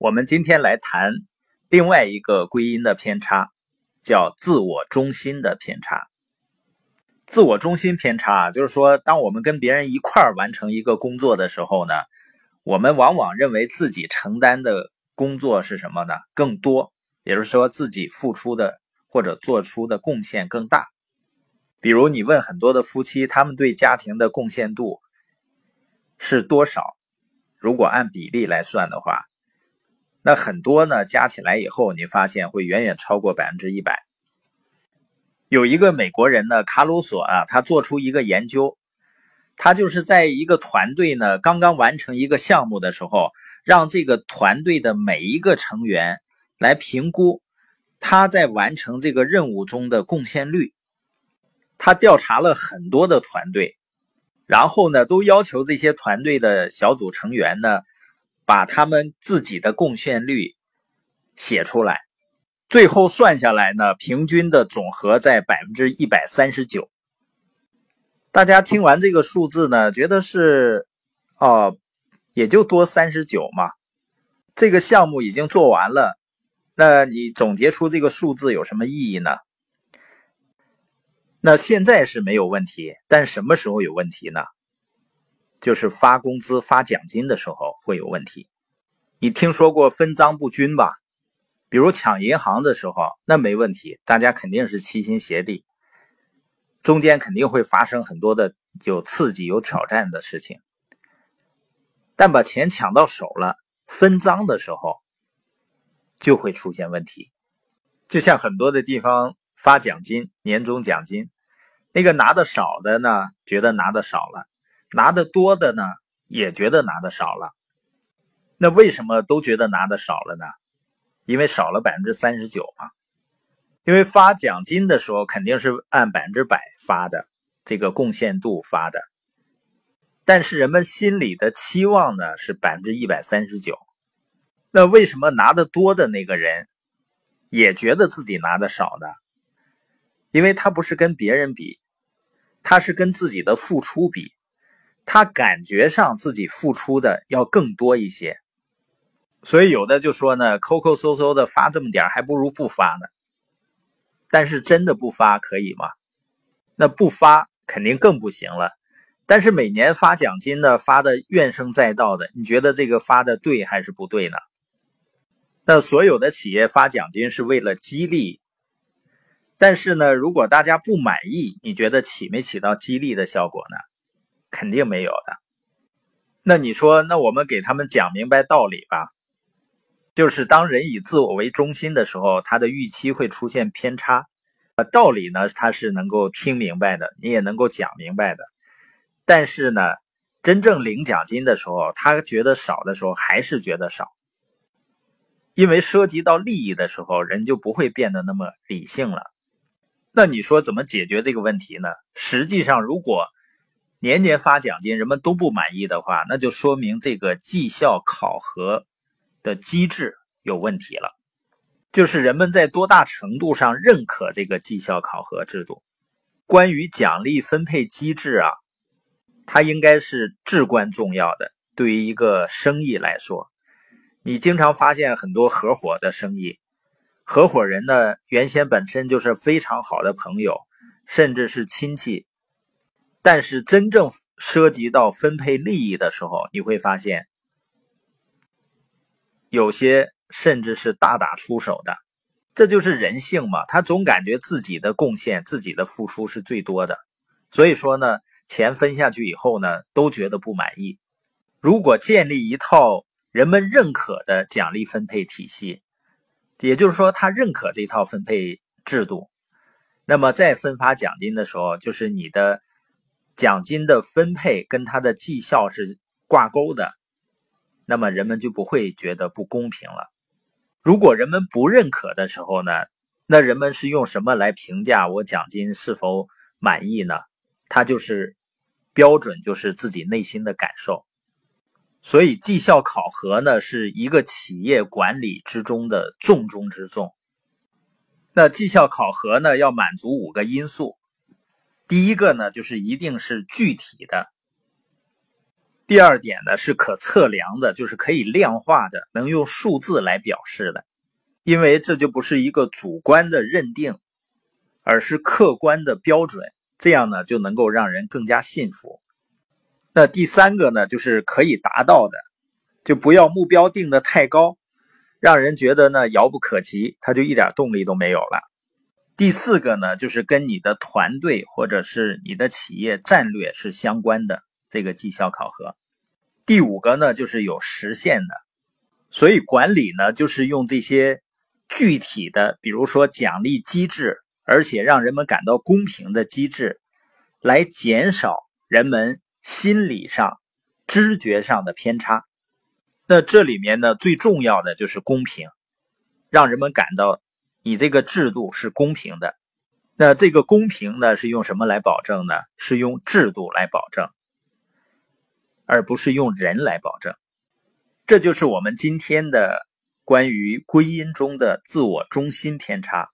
我们今天来谈另外一个归因的偏差，叫自我中心的偏差。自我中心偏差啊就是说，当我们跟别人一块儿完成一个工作的时候呢，我们往往认为自己承担的工作是什么呢？更多，也就是说自己付出的或者做出的贡献更大。比如你问很多的夫妻，他们对家庭的贡献度是多少？如果按比例来算的话，那很多呢，加起来以后，你发现会远远超过百分之一百。有一个美国人呢，卡鲁索啊，他做出一个研究，他就是在一个团队呢刚刚完成一个项目的时候，让这个团队的每一个成员来评估他在完成这个任务中的贡献率。他调查了很多的团队，然后呢，都要求这些团队的小组成员呢，把他们自己的贡献率写出来。最后算下来呢，平均的总和在百分之一百三十九。大家听完这个数字呢，觉得是哦，也就多三十九嘛。这个项目已经做完了，那你总结出这个数字有什么意义呢？那现在是没有问题，但什么时候有问题呢？就是发工资、发奖金的时候会有问题。你听说过分赃不均吧？比如抢银行的时候，那没问题，大家肯定是齐心协力，中间肯定会发生很多的有刺激、有挑战的事情。但把钱抢到手了，分赃的时候就会出现问题，就像很多的地方。发奖金，年终奖金，那个拿的少的呢，觉得拿的少了；拿的多的呢，也觉得拿的少了。那为什么都觉得拿的少了呢？因为少了百分之三十九嘛。因为发奖金的时候肯定是按百分之百发的，这个贡献度发的。但是人们心里的期望呢是百分之一百三十九。那为什么拿的多的那个人也觉得自己拿的少呢？因为他不是跟别人比，他是跟自己的付出比，他感觉上自己付出的要更多一些，所以有的就说呢，抠抠搜搜的发这么点还不如不发呢。但是真的不发可以吗？那不发肯定更不行了。但是每年发奖金呢，发的怨声载道的，你觉得这个发的对还是不对呢？那所有的企业发奖金是为了激励。但是呢，如果大家不满意，你觉得起没起到激励的效果呢？肯定没有的。那你说，那我们给他们讲明白道理吧。就是当人以自我为中心的时候，他的预期会出现偏差。道理呢，他是能够听明白的，你也能够讲明白的。但是呢，真正领奖金的时候，他觉得少的时候，还是觉得少。因为涉及到利益的时候，人就不会变得那么理性了。那你说怎么解决这个问题呢？实际上，如果年年发奖金，人们都不满意的话，那就说明这个绩效考核的机制有问题了。就是人们在多大程度上认可这个绩效考核制度？关于奖励分配机制啊，它应该是至关重要的。对于一个生意来说，你经常发现很多合伙的生意。合伙人呢，原先本身就是非常好的朋友，甚至是亲戚，但是真正涉及到分配利益的时候，你会发现，有些甚至是大打出手的。这就是人性嘛，他总感觉自己的贡献、自己的付出是最多的，所以说呢，钱分下去以后呢，都觉得不满意。如果建立一套人们认可的奖励分配体系，也就是说，他认可这套分配制度，那么在分发奖金的时候，就是你的奖金的分配跟他的绩效是挂钩的，那么人们就不会觉得不公平了。如果人们不认可的时候呢，那人们是用什么来评价我奖金是否满意呢？他就是标准，就是自己内心的感受。所以，绩效考核呢，是一个企业管理之中的重中之重。那绩效考核呢，要满足五个因素。第一个呢，就是一定是具体的，第二点呢是可测量的，就是可以量化的，能用数字来表示的，因为这就不是一个主观的认定，而是客观的标准，这样呢就能够让人更加信服。那第三个呢就是可以达到的，就不要目标定的太高。让人觉得呢遥不可及，他就一点动力都没有了。第四个呢，就是跟你的团队或者是你的企业战略是相关的这个绩效考核。第五个呢，就是有实现的。所以管理呢，就是用这些具体的，比如说奖励机制，而且让人们感到公平的机制，来减少人们心理上、知觉上的偏差。那这里面呢，最重要的就是公平，让人们感到你这个制度是公平的。那这个公平呢，是用什么来保证呢？是用制度来保证，而不是用人来保证。这就是我们今天的关于归因中的自我中心偏差。